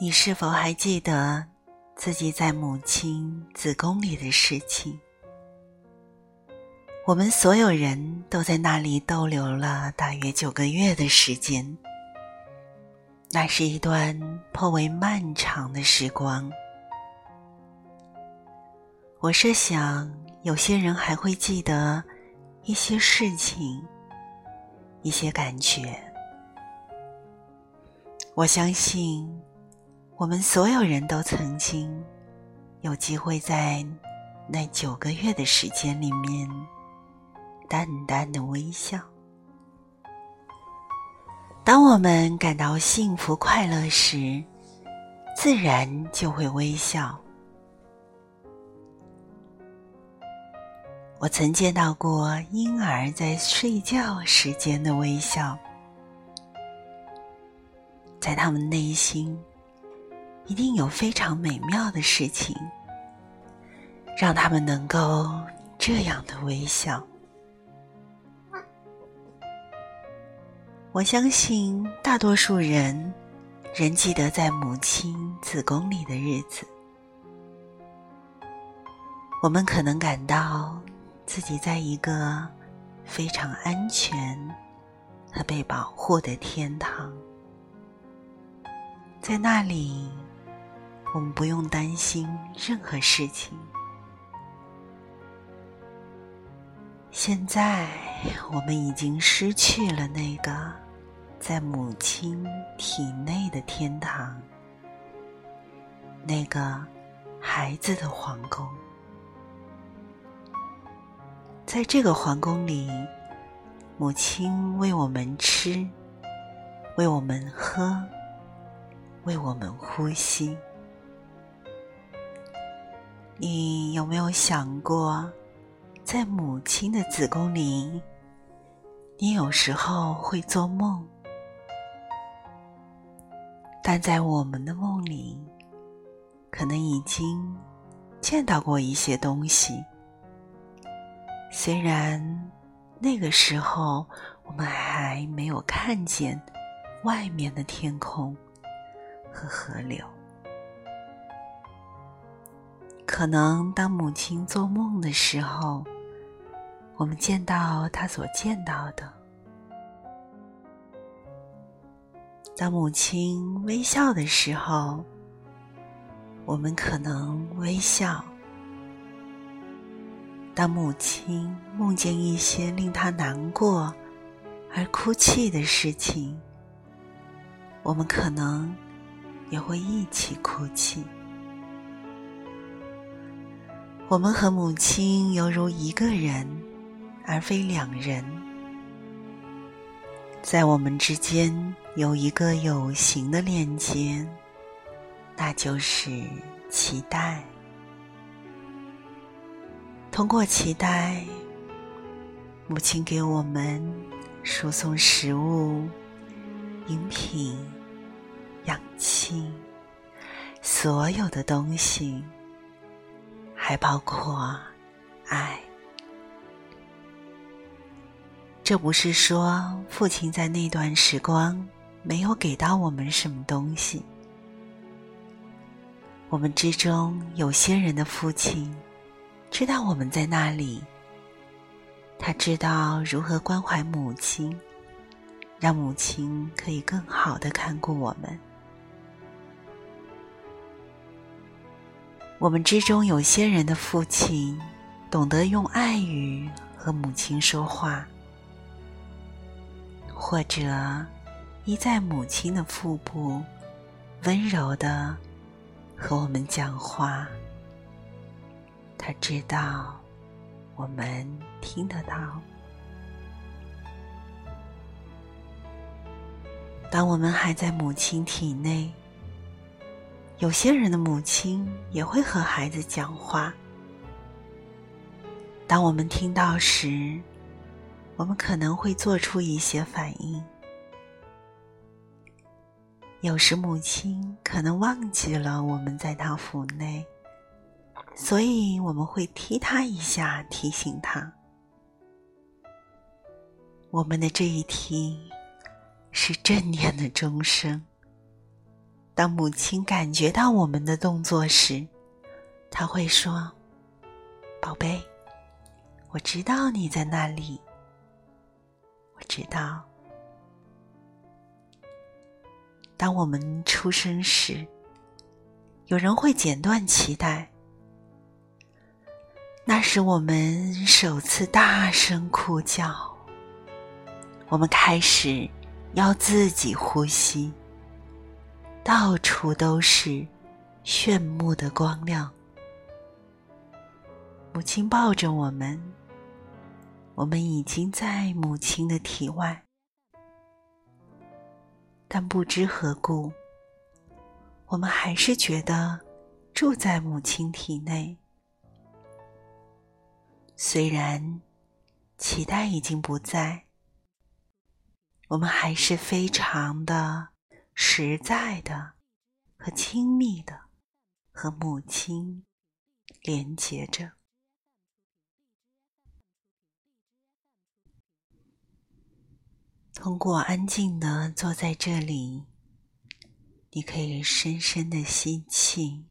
你是否还记得自己在母亲子宫里的事情？我们所有人都在那里逗留了大约九个月的时间，那是一段颇为漫长的时光。我设想，有些人还会记得一些事情，一些感觉。我相信。我们所有人都曾经有机会在那九个月的时间里面淡淡的微笑。当我们感到幸福快乐时，自然就会微笑。我曾见到过婴儿在睡觉时间的微笑，在他们内心。一定有非常美妙的事情，让他们能够这样的微笑。我相信大多数人仍记得在母亲子宫里的日子。我们可能感到自己在一个非常安全和被保护的天堂，在那里。我们不用担心任何事情。现在我们已经失去了那个在母亲体内的天堂，那个孩子的皇宫。在这个皇宫里，母亲为我们吃，为我们喝，为我们呼吸。你有没有想过，在母亲的子宫里，你有时候会做梦，但在我们的梦里，可能已经见到过一些东西。虽然那个时候我们还没有看见外面的天空和河流。可能当母亲做梦的时候，我们见到她所见到的；当母亲微笑的时候，我们可能微笑；当母亲梦见一些令她难过而哭泣的事情，我们可能也会一起哭泣。我们和母亲犹如一个人，而非两人。在我们之间有一个有形的链接，那就是期待。通过期待，母亲给我们输送食物、饮品、氧气，所有的东西。还包括爱。这不是说父亲在那段时光没有给到我们什么东西。我们之中有些人的父亲知道我们在那里，他知道如何关怀母亲，让母亲可以更好的看顾我们。我们之中有些人的父亲懂得用爱语和母亲说话，或者依在母亲的腹部，温柔的和我们讲话。他知道我们听得到。当我们还在母亲体内。有些人的母亲也会和孩子讲话。当我们听到时，我们可能会做出一些反应。有时母亲可能忘记了我们在她腹内，所以我们会踢她一下，提醒她。我们的这一踢是正念的钟声。当母亲感觉到我们的动作时，她会说：“宝贝，我知道你在那里。我知道。”当我们出生时，有人会剪断脐带，那是我们首次大声哭叫。我们开始要自己呼吸，到处都是炫目的光亮。母亲抱着我们，我们已经在母亲的体外。但不知何故，我们还是觉得住在母亲体内。虽然脐带已经不在，我们还是非常的实在的和亲密的和母亲连接着。通过安静的坐在这里，你可以深深的吸气，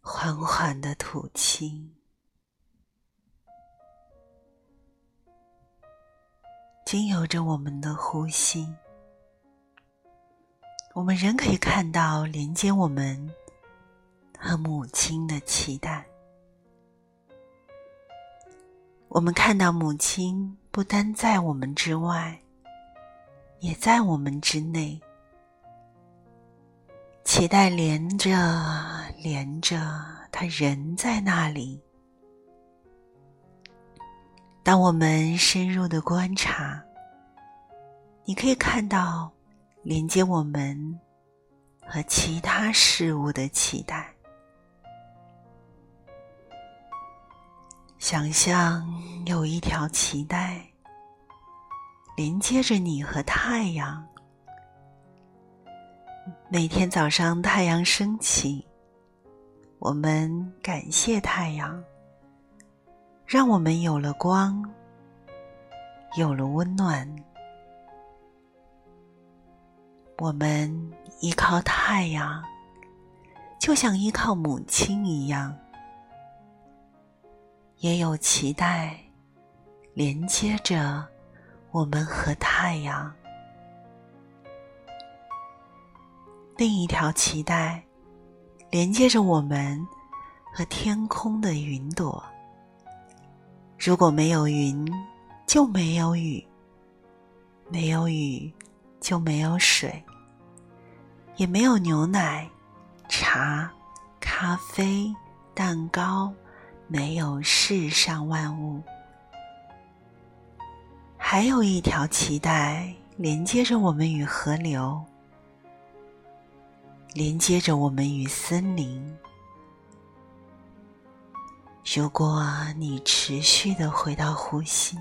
缓缓的吐气。经由着我们的呼吸，我们仍可以看到连接我们和母亲的期待。我们看到母亲不单在我们之外，也在我们之内。脐带连着，连着，他人在那里。当我们深入的观察，你可以看到连接我们和其他事物的脐带。想象有一条脐带连接着你和太阳。每天早上太阳升起，我们感谢太阳，让我们有了光，有了温暖。我们依靠太阳，就像依靠母亲一样。也有脐带连接着我们和太阳，另一条脐带连接着我们和天空的云朵。如果没有云，就没有雨；没有雨，就没有水；也没有牛奶、茶、咖啡、蛋糕。没有世上万物，还有一条脐带连接着我们与河流，连接着我们与森林。如果你持续的回到呼吸，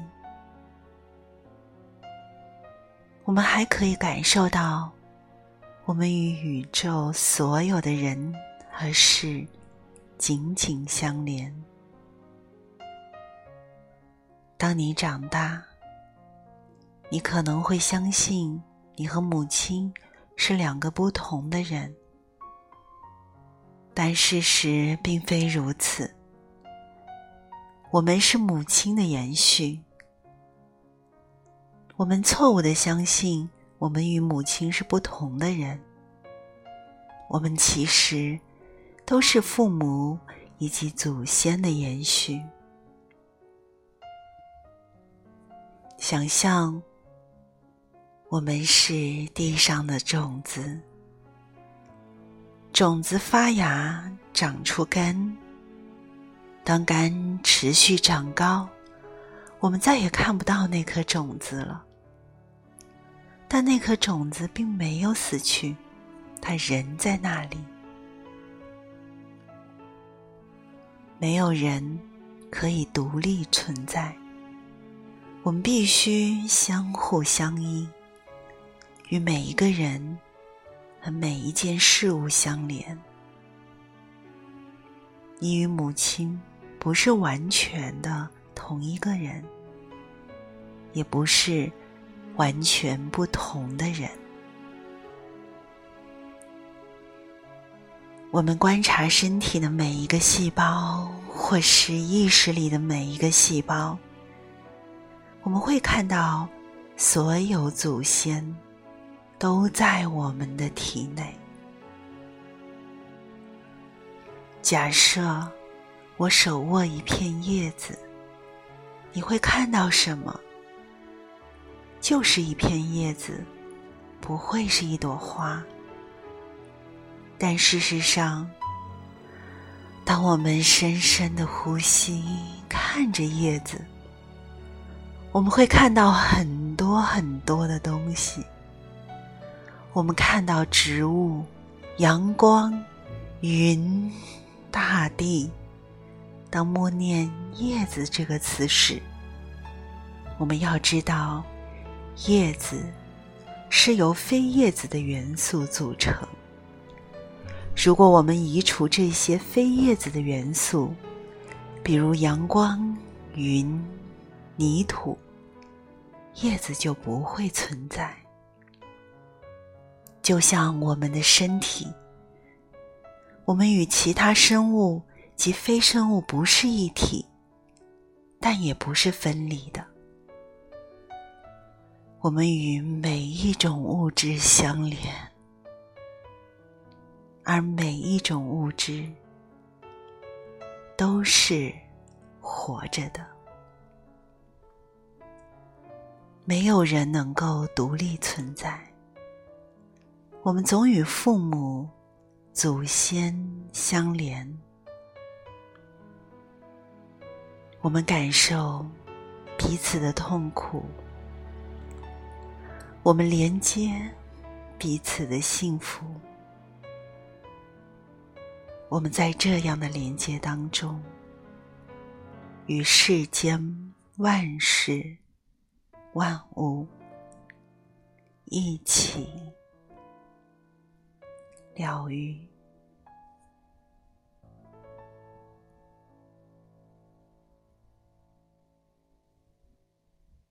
我们还可以感受到，我们与宇宙所有的人和事紧紧相连。当你长大，你可能会相信你和母亲是两个不同的人，但事实并非如此。我们是母亲的延续。我们错误的相信我们与母亲是不同的人，我们其实都是父母以及祖先的延续。想象，我们是地上的种子，种子发芽，长出根。当根持续长高，我们再也看不到那颗种子了。但那颗种子并没有死去，它仍在那里。没有人可以独立存在。我们必须相互相依，与每一个人和每一件事物相连。你与母亲不是完全的同一个人，也不是完全不同的人。我们观察身体的每一个细胞，或是意识里的每一个细胞，我们会看到所有祖先都在我们的体内。假设我手握一片叶子，你会看到什么？就是一片叶子，不会是一朵花。但事实上，当我们深深的呼吸，看着叶子，我们会看到很多很多的东西。我们看到植物、阳光、云、大地。当默念“叶子”这个词时，我们要知道，叶子是由非叶子的元素组成。如果我们移除这些非叶子的元素，比如阳光、云、泥土，叶子就不会存在。就像我们的身体，我们与其他生物及非生物不是一体，但也不是分离的。我们与每一种物质相连。而每一种物质都是活着的，没有人能够独立存在。我们总与父母、祖先相连，我们感受彼此的痛苦，我们连接彼此的幸福。我们在这样的连接当中，与世间万事万物一起疗愈。